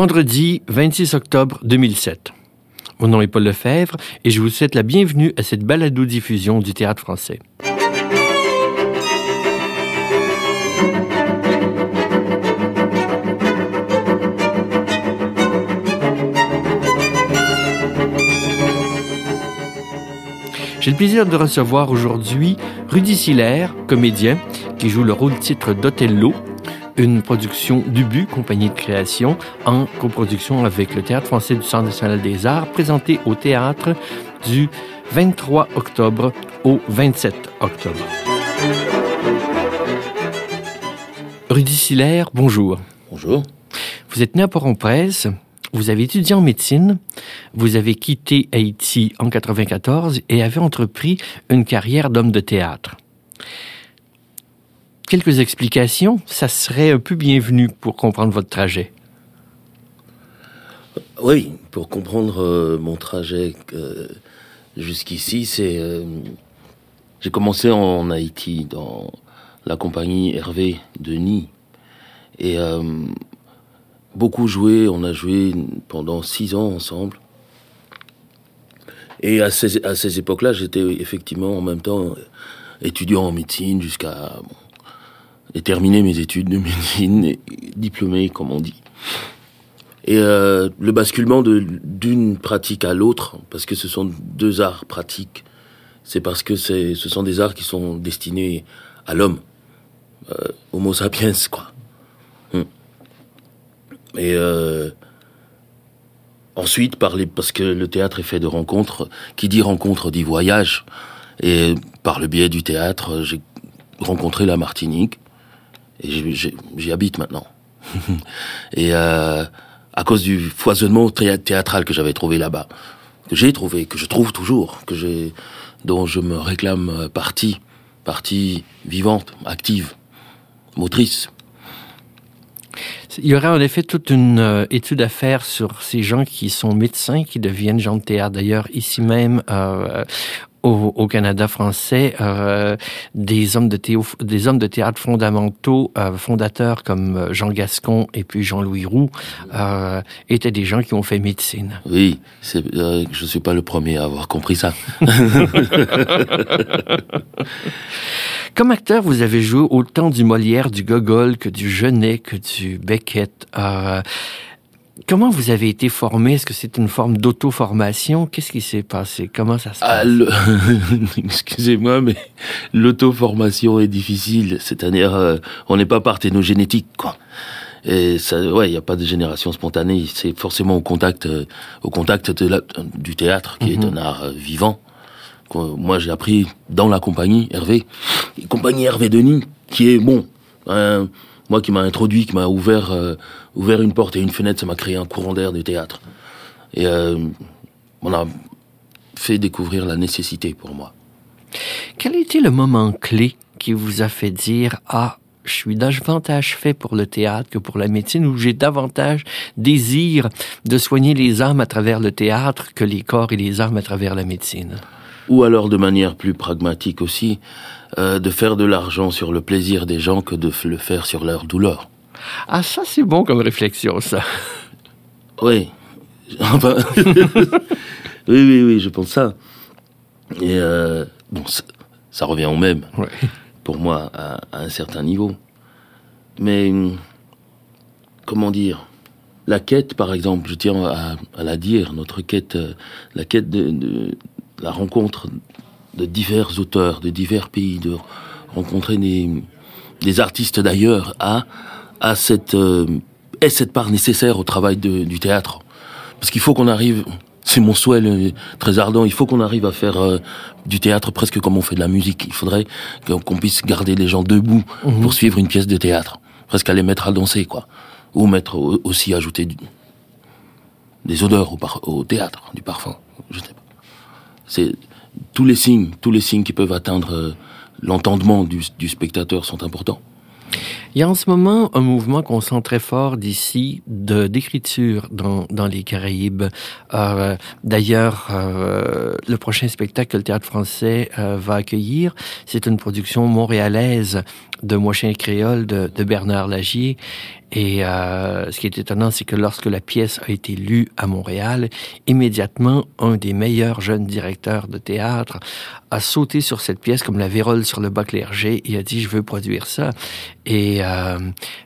Vendredi 26 octobre 2007. Mon nom est Paul Lefebvre et je vous souhaite la bienvenue à cette balado-diffusion du théâtre français. J'ai le plaisir de recevoir aujourd'hui Rudy Siller, comédien, qui joue le rôle titre d'Othello, une production d'Ubu, compagnie de création, en coproduction avec le Théâtre français du Centre national des arts, présenté au théâtre du 23 octobre au 27 octobre. Rudy Siller, bonjour. Bonjour. Vous êtes né à Port-en-Presse, vous avez étudié en médecine, vous avez quitté Haïti en 94 et avez entrepris une carrière d'homme de théâtre. Quelques explications, ça serait un peu bienvenu pour comprendre votre trajet. Oui, pour comprendre euh, mon trajet euh, jusqu'ici, c'est euh, j'ai commencé en Haïti dans la compagnie Hervé Denis et beaucoup joué. On a joué pendant six ans ensemble. Et à ces, à ces époques-là, j'étais effectivement en même temps étudiant en médecine jusqu'à bon, terminer mes études de médecine, diplômé, comme on dit. Et euh, le basculement d'une pratique à l'autre, parce que ce sont deux arts pratiques, c'est parce que ce sont des arts qui sont destinés à l'homme, euh, Homo sapiens, quoi. Et euh, ensuite, parler, parce que le théâtre est fait de rencontres, qui dit rencontre dit voyage. Et par le biais du théâtre, j'ai rencontré la Martinique et j'y habite maintenant. et euh, à cause du foisonnement théâtral que j'avais trouvé là-bas, que j'ai trouvé, que je trouve toujours, que dont je me réclame partie, partie vivante, active, motrice. Il y aurait en effet toute une euh, étude à faire sur ces gens qui sont médecins, qui deviennent gens de théâtre. D'ailleurs, ici même, euh, au, Canada français, euh, des, hommes de des hommes de théâtre fondamentaux, fondateurs comme Jean Gascon et puis Jean-Louis Roux, étaient des gens qui ont fait médecine. Oui, c'est, je ne suis pas le premier à avoir compris ça. Comme acteur, vous avez joué autant du Molière, du Gogol, que du Genet, que du Beckett. Euh, comment vous avez été formé? Est-ce que c'est une forme d'auto-formation? Qu'est-ce qui s'est passé? Comment ça se ah, passe? Excusez-moi, mais l'auto-formation est difficile. C'est-à-dire, euh, on n'est pas parthénogénétique, quoi. Et ça, ouais, il n'y a pas de génération spontanée. C'est forcément au contact, euh, au contact de du théâtre, qui est mhm. un art vivant moi j'ai appris dans la compagnie Hervé, compagnie Hervé Denis, qui est bon, hein, moi qui m'a introduit, qui m'a ouvert, euh, ouvert une porte et une fenêtre, ça m'a créé un courant d'air du théâtre. Et euh, on a fait découvrir la nécessité pour moi. Quel été le moment clé qui vous a fait dire ah je suis davantage fait pour le théâtre que pour la médecine, ou j'ai davantage désir de soigner les âmes à travers le théâtre que les corps et les âmes à travers la médecine ou alors de manière plus pragmatique aussi, euh, de faire de l'argent sur le plaisir des gens que de le faire sur leur douleur. Ah, ça c'est bon comme réflexion, ça. Oui. oui, oui, oui, je pense ça. Et euh, bon, ça, revient au même, pour moi, à, un certain niveau. Mais, comment dire? La quête, par exemple, je tiens à, la dire, notre quête, euh, la quête de, la rencontre de divers auteurs, de divers pays, de rencontrer des, artistes d'ailleurs, a, a cette, euh, est cette part nécessaire au travail du théâtre. Parce qu'il faut qu'on arrive, c'est mon souhait très ardent, il faut qu'on arrive à faire euh, du théâtre presque comme on fait de la musique. Il faudrait qu'on puisse garder les gens debout mhm. pour suivre une pièce de théâtre. Presque à les mettre à danser, quoi. Ou mettre aussi ajouter des odeurs au, au théâtre, du parfum. Je sais pas c'est tous les signes, tous les signes qui peuvent atteindre euh, l'entendement du, spectateur sont importants. Il y a en ce moment un mouvement qu'on sent très fort d'ici de d'écriture dans, dans les Caraïbes. Euh, D'ailleurs, euh, le prochain spectacle que le Théâtre français euh, va accueillir, c'est une production montréalaise de Moi chien créole de, de Bernard Lagier. Et ce qui est étonnant, c'est que lorsque la pièce a été lue à Montréal, immédiatement, un des meilleurs jeunes directeurs de théâtre a sauté sur cette pièce comme la vérole sur le bas clergé et a dit, je veux produire ça. Et, euh,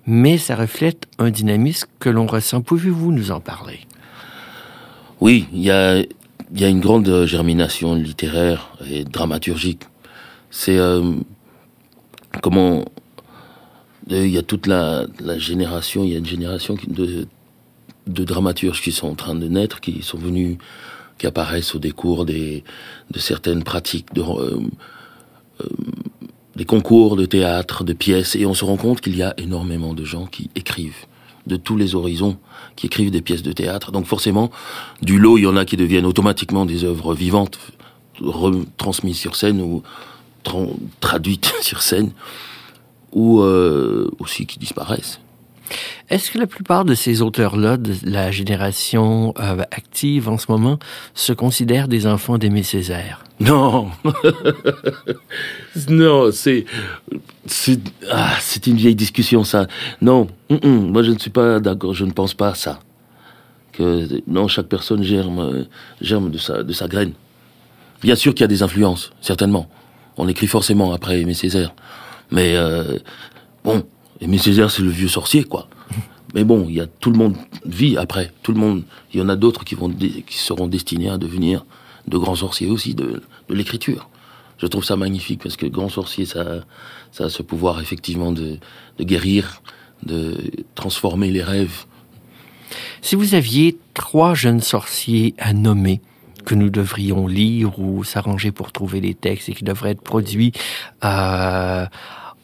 mais ça reflète un dynamisme que l'on ressent. Pouvez-vous nous en parler? Oui, il y a, une grande germination littéraire et dramaturgique. C'est euh, comment il y a toute la, génération, il y a une génération de, dramaturges qui sont en train de naître, qui sont venus, qui apparaissent au décours de certaines pratiques, euh, euh, des concours de théâtre, de pièces, et on se rend compte qu'il y a énormément de gens qui écrivent de tous les horizons, qui écrivent des pièces de théâtre. Donc forcément, du lot, il y en a qui deviennent automatiquement des œuvres vivantes, retransmises sur scène ou tra traduites sur scène ou euh, aussi qui disparaissent. Est-ce que la plupart de ces auteurs-là, de la génération euh, active en ce moment, se considèrent des enfants d'Aimé Césaire? Non, non, c'est c'est ah, une vieille discussion ça. Non, moi je ne suis pas d'accord, je ne pense pas à ça. Que non, chaque personne germe germe de sa de sa graine. Bien sûr qu'il y a des influences, certainement. On écrit forcément après Aimé Césaire. Mais euh, bon, Aimé Césaire, c'est le vieux sorcier, quoi. Mais bon, il y a tout le monde vit après. Tout le monde, il y en a d'autres qui vont qui seront destinés à devenir de grands sorciers aussi de, l'écriture. Je trouve ça magnifique parce que grand sorcier, ça, ça a ce pouvoir effectivement de, de guérir, de transformer les rêves. Si vous aviez trois jeunes sorciers à nommer, que nous devrions lire ou s'arranger pour trouver les textes et qui devraient être produits euh,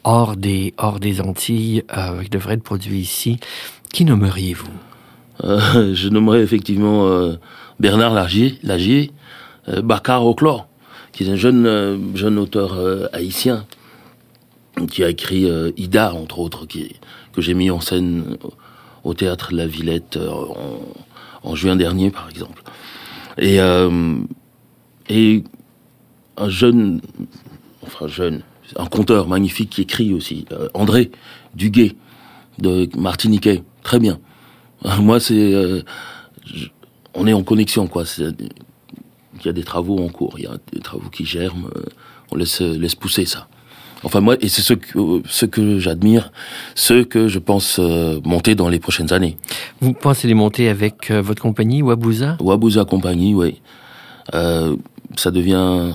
hors des hors des Antilles, euh, qui devraient être produits ici. Qui nommeriez-vous? Euh, Je nommerais effectivement euh, Bernard Lagier, Lagier euh, Bakar Oclor, qui est un jeune jeune auteur haïtien qui a écrit Ida entre autres, que j'ai mis en scène au théâtre de la Villette en, juin dernier par exemple. Et, et un jeune, enfin jeune, un conteur magnifique qui écrit aussi, euh, André Duguay, de Martiniquais, très bien. Moi, c'est, euh, on est en connexion, quoi. Il y a des travaux en cours, il y a des travaux qui germent, euh, on laisse, laisse pousser ça. Enfin moi, et c'est ce que, ce que j'admire, ce que je pense euh, monter dans les prochaines années. Vous pensez les monter avec euh, votre compagnie, Wabouza? Wabouza Compagnie, oui. Euh, ça devient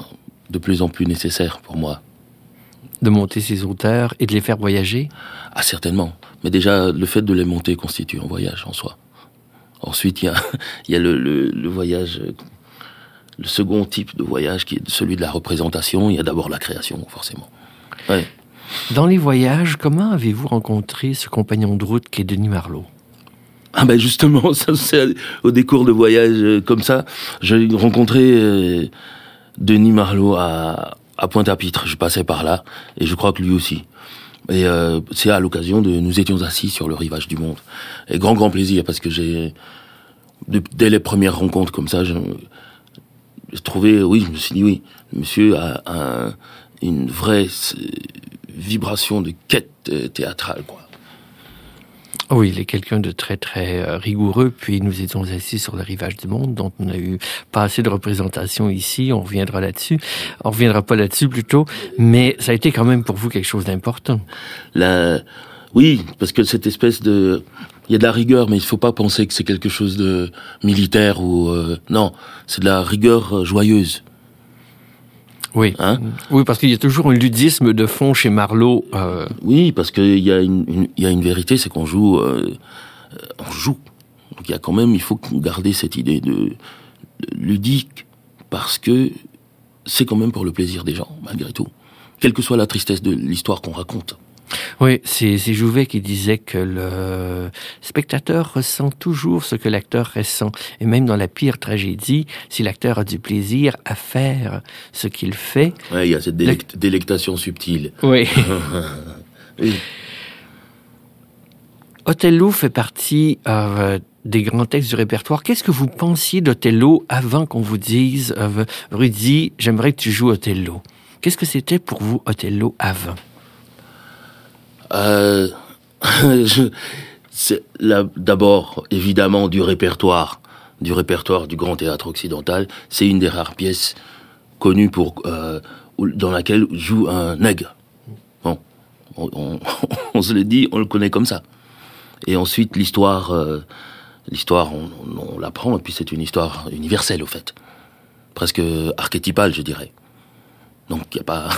de plus en plus nécessaire pour moi. De monter ces auteurs et de les faire voyager Ah certainement. Mais déjà, le fait de les monter constitue un voyage en soi. Ensuite, il y a, il y a le, le, le voyage, le second type de voyage qui est celui de la représentation. Il y a d'abord la création, forcément. Ouais. Dans les voyages, comment avez-vous rencontré ce compagnon de route qui est Denis Marlot? Ah ben justement, ça c'est au décours de voyage euh, comme ça, j'ai rencontré euh, Denis Marlot à, à Pointe-à-Pitre. Je passais par là et je crois que lui aussi. Et euh, c'est à l'occasion de nous étions assis sur le rivage du monde. Et grand grand plaisir parce que j'ai dès les premières rencontres comme ça, je, je trouvais oui, je me suis dit oui, monsieur a un une vraie vibration de quête euh, théâtrale, quoi. Oui, il est quelqu'un de très très euh, rigoureux. Puis nous étions assis sur le rivage du monde, donc on a eu pas assez de représentation ici. On reviendra là-dessus. On reviendra pas là-dessus plutôt, mais ça a été quand même pour vous quelque chose d'important. La... Oui, parce que cette espèce de, il y a de la rigueur, mais il faut pas penser que c'est quelque chose de militaire ou euh... non, c'est de la rigueur joyeuse. Oui, hein oui, parce qu'il y a toujours un ludisme de fond chez Marlowe. Euh... Oui, parce qu'il y a une, y a une vérité, c'est qu'on joue, euh, on joue. Donc il y a quand même, il faut garder cette idée de, de ludique, parce que c'est quand même pour le plaisir des gens, malgré tout, quelle que soit la tristesse de l'histoire qu'on raconte. Oui, c'est Jouvet qui disait que le spectateur ressent toujours ce que l'acteur ressent. Et même dans la pire tragédie, si l'acteur a du plaisir à faire ce qu'il fait... Oui, il y a cette délect le... délectation subtile. Oui. oui. Othello fait partie euh, des grands textes du répertoire. Qu'est-ce que vous pensiez d'Othello avant qu'on vous dise, euh, Rudy, j'aimerais que tu joues Othello? Qu'est-ce que c'était pour vous Othello avant? Euh, d'abord évidemment du répertoire, du répertoire du grand théâtre occidental. C'est une des rares pièces connues pour euh, dans laquelle joue un nègre. Bon, on, se le dit, on le connaît comme ça. Et ensuite l'histoire, euh, l'histoire, on, l'apprend et puis c'est une histoire universelle au fait, presque archétypale, je dirais. Donc il y a pas,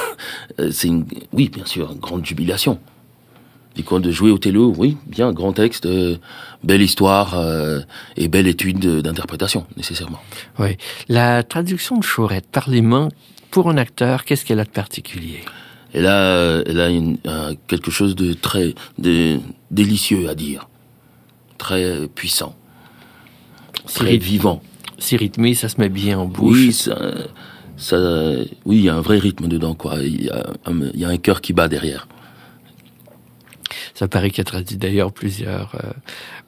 oui bien sûr, une grande jubilation. Coup, de jouer au télo, oui, bien, grand texte, euh, belle histoire euh, et belle étude d'interprétation, nécessairement. Oui. La traduction de Chaurette par les mains, pour un acteur, qu'est-ce qu'elle a de particulier? Elle a, elle a une, quelque chose de très de, délicieux à dire, très puissant, très vivant. C'est rythmé, ça se met bien en bouche. Oui, ça, ça, oui, il y a un vrai rythme dedans, quoi. Il y a il y a un cœur qui bat derrière. Ça paraît qu'il a traduit d'ailleurs plusieurs, euh,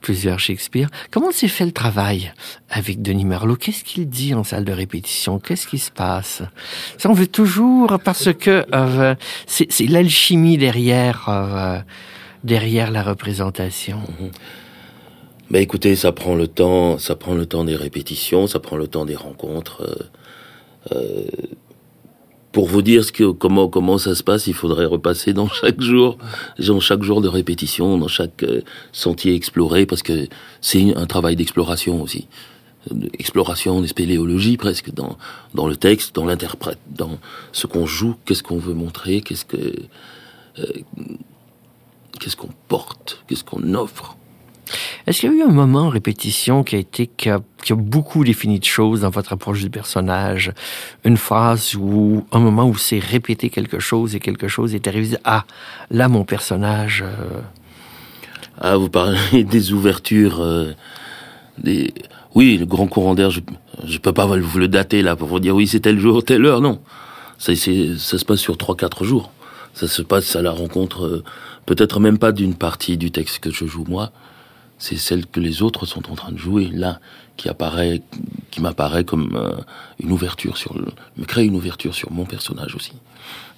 plusieurs Shakespeare. Comment s'est fait le travail avec Denis Marlowe? Qu'est-ce qu'il dit en salle de répétition? Qu'est-ce qui se passe? Ça, on veut toujours parce que euh, c'est l'alchimie derrière, euh, derrière la représentation. Mm-hmm. Mais écoutez, ça prend le temps, ça prend le temps des répétitions, ça prend le temps des rencontres. Pour vous dire ce que, comment, comment ça se passe, il faudrait repasser dans chaque jour, dans chaque jour de répétition, dans chaque euh, sentier exploré, parce que c'est un travail d'exploration aussi. Exploration, spéléologie presque, dans, dans le texte, dans l'interprète, dans ce qu'on joue, qu'est-ce qu'on veut montrer, qu'est-ce que, euh, qu'est-ce qu'on porte, qu'est-ce qu'on offre. Est-ce qu'il y a eu un moment en répétition qui a été qui a, beaucoup défini de choses dans votre approche du personnage, une phrase ou un moment où c'est répété quelque chose et quelque chose est arrivé ah là mon personnage. Euh, ah vous parlez des ouvertures euh, des oui le grand courant d'air je je peux pas vous le dater là pour vous dire oui c'est tel jour telle heure non ça ça se passe sur trois quatre jours ça se passe à la rencontre euh, peut-être même pas d'une partie du texte que je joue moi c'est celle que les autres sont en train de jouer là, qui apparaît, qui m'apparaît comme euh, une ouverture sur, le, me crée une ouverture sur mon personnage aussi.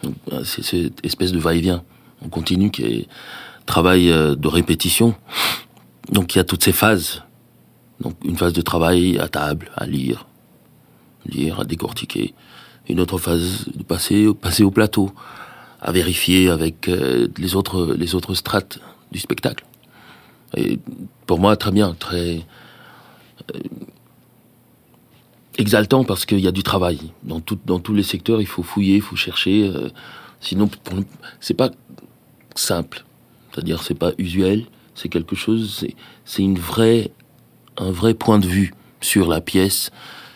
Euh, c'est cette espèce de va-et-vient, on continue, qui est travail euh, de répétition. Donc il y a toutes ces phases. Donc une phase de travail à table, à lire, lire, à décortiquer. Une autre phase de passer, passer au plateau, à vérifier avec les autres, les autres strates du spectacle. Et pour moi, très bien, très euh, exaltant parce qu'il y a du travail. Dans, tous les secteurs, il faut fouiller, il faut chercher. Euh, sinon, c'est pas simple. C'est-à-dire, c'est pas usuel. C'est quelque chose, c'est une vraie, un vrai point de vue sur la pièce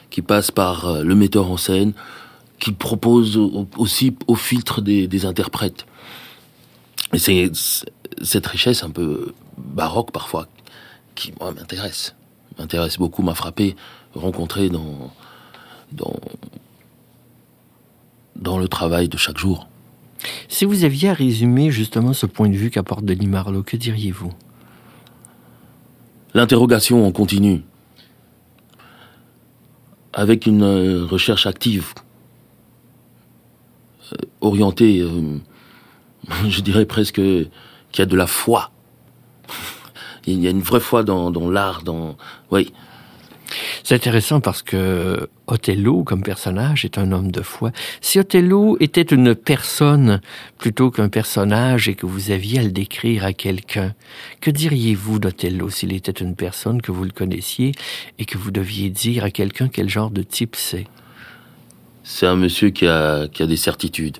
qui passe par euh, le metteur en scène, qui propose aussi au filtre des, des interprètes. Et c'est cette richesse un peu baroque parfois qui moi m'intéresse, m'intéresse beaucoup, m'a frappé, rencontré dans dans dans le travail de chaque jour. Si vous aviez à résumer justement ce point de vue qu'apporte Denis Marlowe, que diriez-vous? L'interrogation en continu, avec une euh, recherche active, euh, orientée, euh, je dirais presque qu'il y a de la foi. Il y a une vraie foi dans, l'art, dans... Oui. C'est intéressant parce que Othello, comme personnage, est un homme de foi. Si Othello était une personne plutôt qu'un personnage et que vous aviez à le décrire à quelqu'un, que diriez-vous d'Othello s'il était une personne que vous le connaissiez et que vous deviez dire à quelqu'un quel genre de type c'est? C'est un monsieur qui a, qui a des certitudes.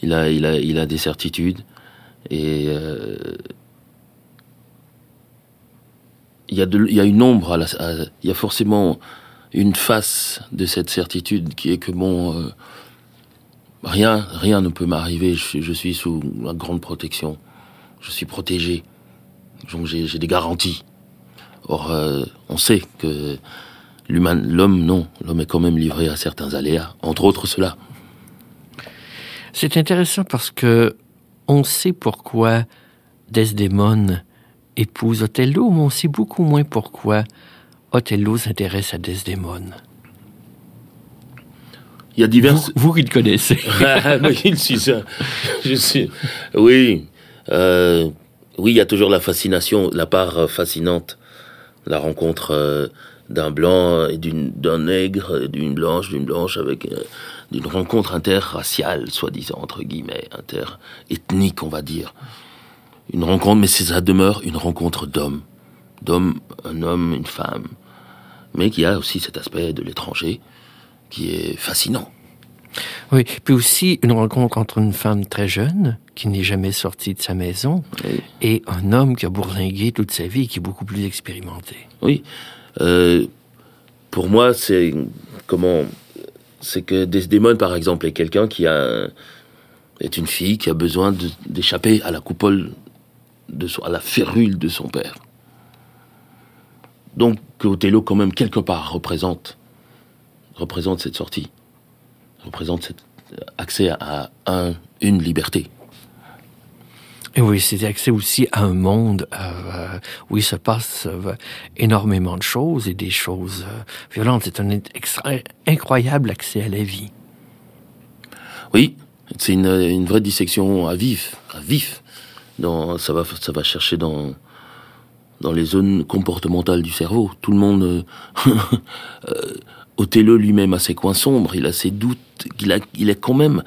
Il a, il, a, il a des certitudes. Et euh, il y, a une ombre, il y a forcément une face de cette certitude qui est que bon, euh, rien, rien ne peut m'arriver. Je, suis sous la grande protection. Je suis protégé. J'ai des garanties. Or, euh, on sait que l'homme, non, l'homme est quand même livré à certains aléas, entre autres cela. C'est intéressant parce que on sait pourquoi Desdémone épouse Othello, mais on sait beaucoup moins pourquoi Othello s'intéresse à Desdémone. Il y a diverses. Vous, qui le connaissez. Ah, je suis. Oui. Euh, oui, il y a toujours la fascination, la part fascinante, la rencontre euh, d'un blanc et d'un nègre, d'une blanche, d'une blanche avec euh, d'une rencontre interraciale, soi-disant entre guillemets, interethnique, on va dire. Une rencontre, mais ça demeure une rencontre d'hommes, d'hommes, un homme, une femme, mais qui a aussi cet aspect de l'étranger qui est fascinant. Oui, puis aussi une rencontre entre une femme très jeune, qui n'est jamais sortie de sa maison, et un homme qui a bourlingué toute sa vie, qui est beaucoup plus expérimenté. Oui. Euh, pour moi, c'est comment C'est que Desdemone, par exemple, est quelqu'un qui a est une fille qui a besoin d'échapper à la coupole de son, à la férule de son père. Donc, Othello, quand même, quelque part, représente représente cette sortie représente cet accès à un, une liberté. Et oui, c'est accès aussi à un monde euh, où il se passe euh, énormément de choses et des choses euh, violentes. C'est un incroyable accès à la vie. Oui, c'est une, vraie dissection à vif, à vif. Dans, ça va, ça va chercher dans dans les zones comportementales du cerveau. Tout le monde Othello lui-même a ses coins sombres, il a ses doutes, il, a, il est quand même,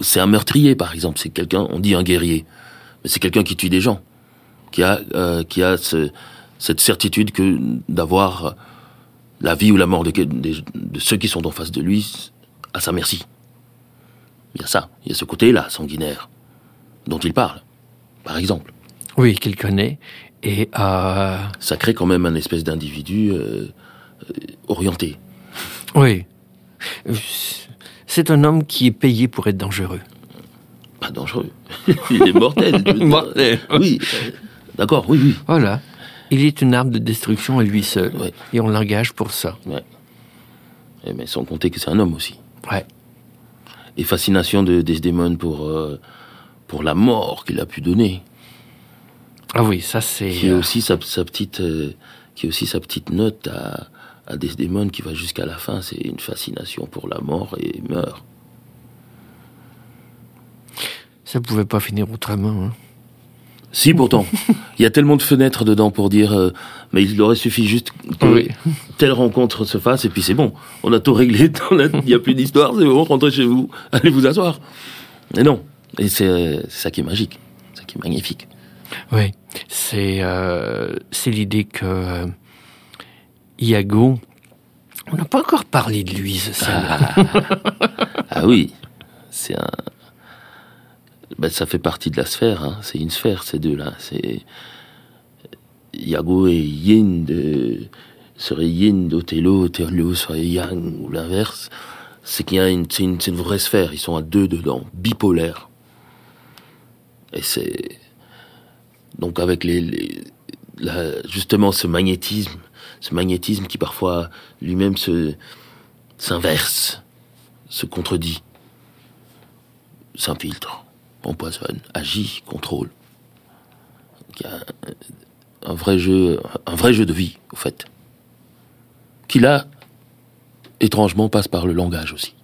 c'est un meurtrier par exemple, c'est quelqu'un, on dit un guerrier, mais c'est quelqu'un qui tue des gens, qui a, euh, qui a cette certitude que d'avoir la vie ou la mort de, de, ceux qui sont en face de lui à sa merci. Il y a ça, il y a ce côté-là sanguinaire dont il parle, par exemple. Oui, qu'il connaît. Et euh... ça crée quand même un espèce d'individu euh, euh orienté. Oui. C'est un homme qui est payé pour être dangereux. Pas dangereux. Il est mortel. mortel. Oui. D'accord, oui, oui. Voilà. Il est une arme de destruction à lui seul. Et on l'engage pour ça. Ouais. Eh, mais sans compter que c'est un homme aussi. Ouais. Et fascination de Desdemone pour, euh, pour la mort qu'il a pu donner. Ah oui, ça c'est. Qui est euh, aussi sa, petite, euh, qui est aussi sa petite note à, à Desdemone qui va jusqu'à la fin, c'est une fascination pour la mort et meurt. Ça pouvait pas finir autrement. Hein. Si, pourtant. Il y a tellement de fenêtres dedans pour dire, euh, mais il aurait suffi juste que telle rencontre se fasse et puis c'est bon. On a tout réglé, il n'y a plus d'histoire, c'est bon, rentrez chez vous, allez vous asseoir. Mais non. Et c'est ça qui est magique, ça qui est magnifique. Oui, c'est euh, l'idée que euh, Iago, on n'a pas encore parlé de lui, ce ah. ah oui, c'est un. Ben, ça fait partie de la sphère, hein. c'est une sphère ces deux-là. C'est Iago et Yin de serait Yin d'Othello, Othello serait Yang ou l'inverse. C'est qu'il y a une, une, une, vraie sphère. Ils sont à deux dedans, bipolaires. Et c'est donc avec les, les justement ce magnétisme ce magnétisme qui parfois lui-même se s'inverse, se contredit, s'infiltre, empoisonne, agit, contrôle. Il y a un vrai jeu, un vrai jeu de vie, au fait, qui là, étrangement, passe par le langage aussi.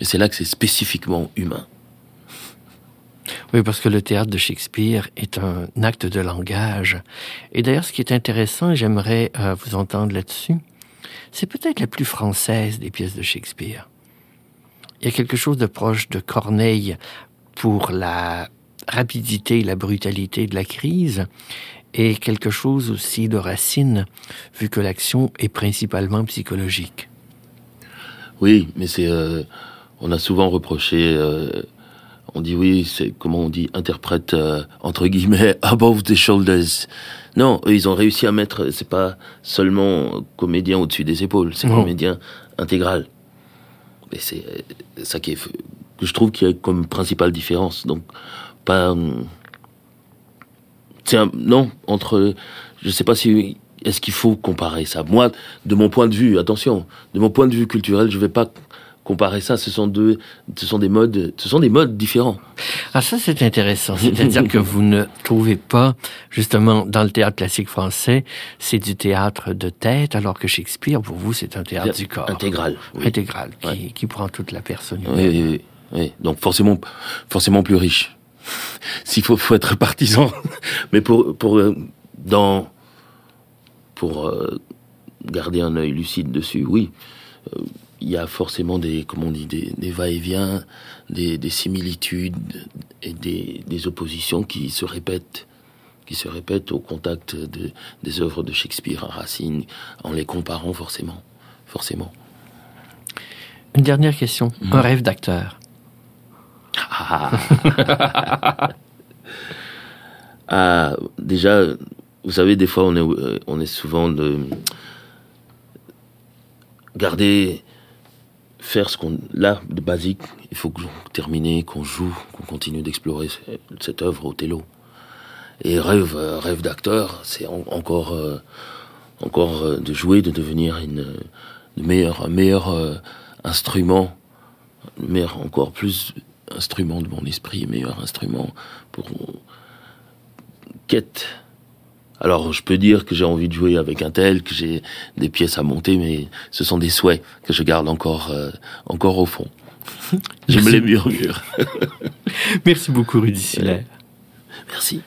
Et c'est là que c'est spécifiquement humain. Oui, parce que le théâtre de Shakespeare est un acte de langage. Et d'ailleurs, ce qui est intéressant, et j'aimerais euh, vous entendre là-dessus, c'est peut-être la plus française des pièces de Shakespeare. Il y a quelque chose de proche de Corneille pour la rapidité et la brutalité de la crise, et quelque chose aussi de Racine, vu que l'action est principalement psychologique. Oui, mais c'est... Euh, on a souvent reproché... Euh, on dit oui, c'est comment on dit, interprète euh, entre guillemets above the shoulders. Non, eux, ils ont réussi à mettre, c'est pas seulement comédien au-dessus des épaules, c'est comédien intégral. Et c'est ça qui est que je trouve qu'il y a comme principale différence. Donc pas c'est non entre je sais pas si est-ce qu'il faut comparer ça. Moi, de mon point de vue, attention, de mon point de vue culturel, je vais pas comparer ça. Ce sont deux, ce sont des modes, ce sont des modes différents. Ah, ça, c'est intéressant. C'est-à-dire que vous ne trouvez pas, justement, dans le théâtre classique français, c'est du théâtre de tête, alors que Shakespeare, pour vous, c'est un théâtre du corps. Intégral. Intégral, qui, qui, prend toute la personne. Oui, oui, oui, Donc, forcément, forcément plus riche. S'il faut, faut être partisan. Mais pour, pour, euh, dans, pour euh, garder un œil lucide dessus, oui. Euh, il y a forcément des, comme on dit, des, des va-et-vient, des, des, similitudes et des, des, oppositions qui se répètent, qui se répètent au contact de, des œuvres de Shakespeare à Racine, en les comparant forcément, forcément. Une dernière question. Mmh. Un rêve d'acteur. Ah. ah, déjà, vous savez, des fois, on est, on est souvent de garder faire ce qu'on là de basique il faut que terminer qu'on joue qu'on continue d'explorer cette œuvre télo et rêve rêve d'acteur c'est encore euh, encore euh, de jouer de devenir un meilleur euh, instrument meilleur encore plus instrument de mon esprit meilleur instrument pour quête alors je peux dire que j'ai envie de jouer avec un tel, que j'ai des pièces à monter, mais ce sont des souhaits que je garde encore, euh, encore au fond. je me les murmure. Merci beaucoup Rudy Siller. Merci.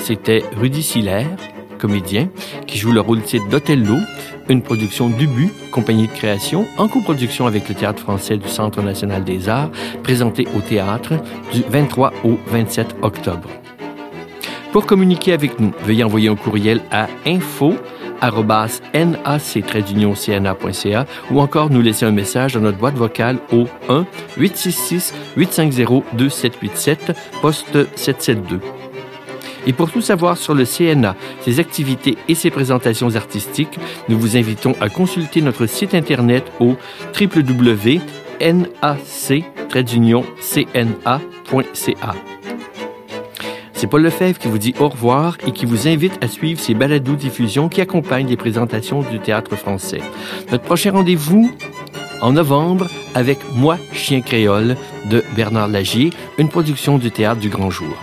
C'était Rudy Siller, comédien, qui joue le rôle titre d'Othello une production d'Ubu, compagnie de création, en coproduction avec le Théâtre français du Centre national des arts, présentée au théâtre du 23 au 27 octobre. Pour communiquer avec nous, veuillez envoyer un courriel à info nac-cna.ca ou encore nous laisser un message dans notre boîte vocale au 1 866 850 2787 poste 772. Et pour tout savoir sur le CNA, ses activités et ses présentations artistiques, nous vous invitons à consulter notre site internet au www.nac-cna.ca. C'est Paul Lefebvre qui vous dit au revoir et qui vous invite à suivre ces balados diffusions qui accompagnent les présentations du théâtre français. Notre prochain rendez-vous en novembre avec Moi, Chien créole de Bernard Lagier, une production du théâtre du Grand Jour.